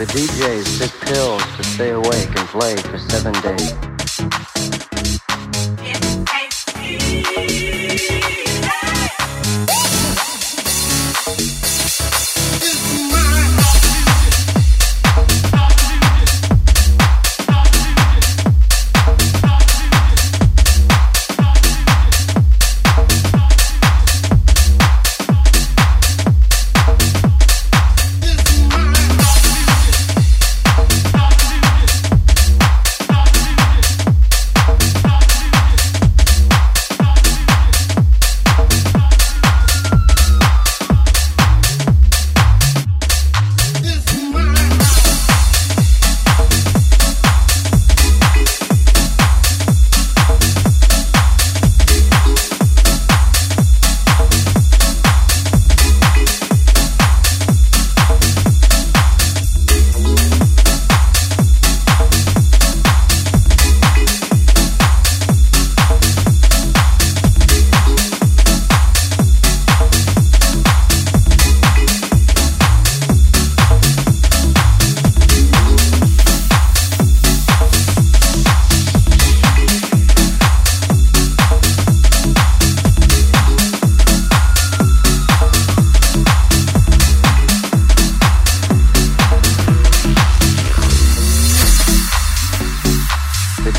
The DJs took pills to stay awake and play for seven days.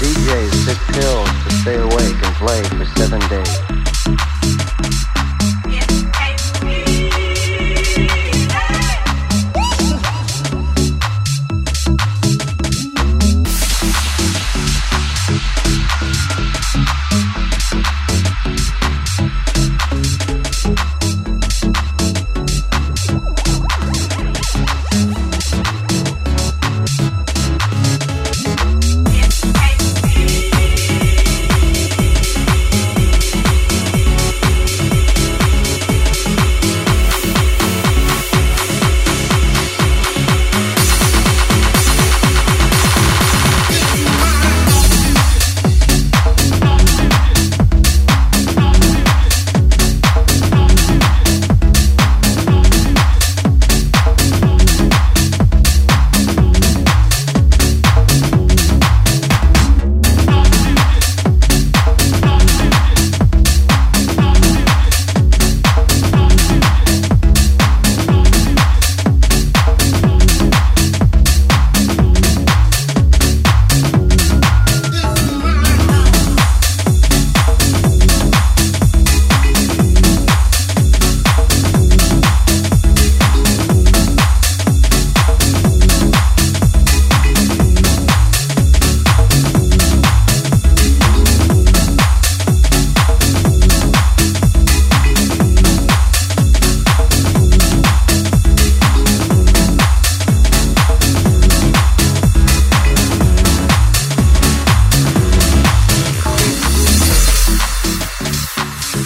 DJs took pills to stay awake and play for seven days.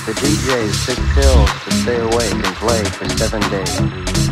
The DJs took pills to stay awake and play for seven days.